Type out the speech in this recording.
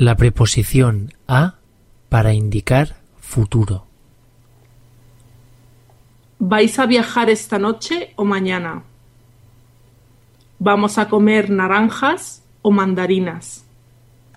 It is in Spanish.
La preposición a para indicar futuro. ¿Vais a viajar esta noche o mañana? ¿Vamos a comer naranjas o mandarinas?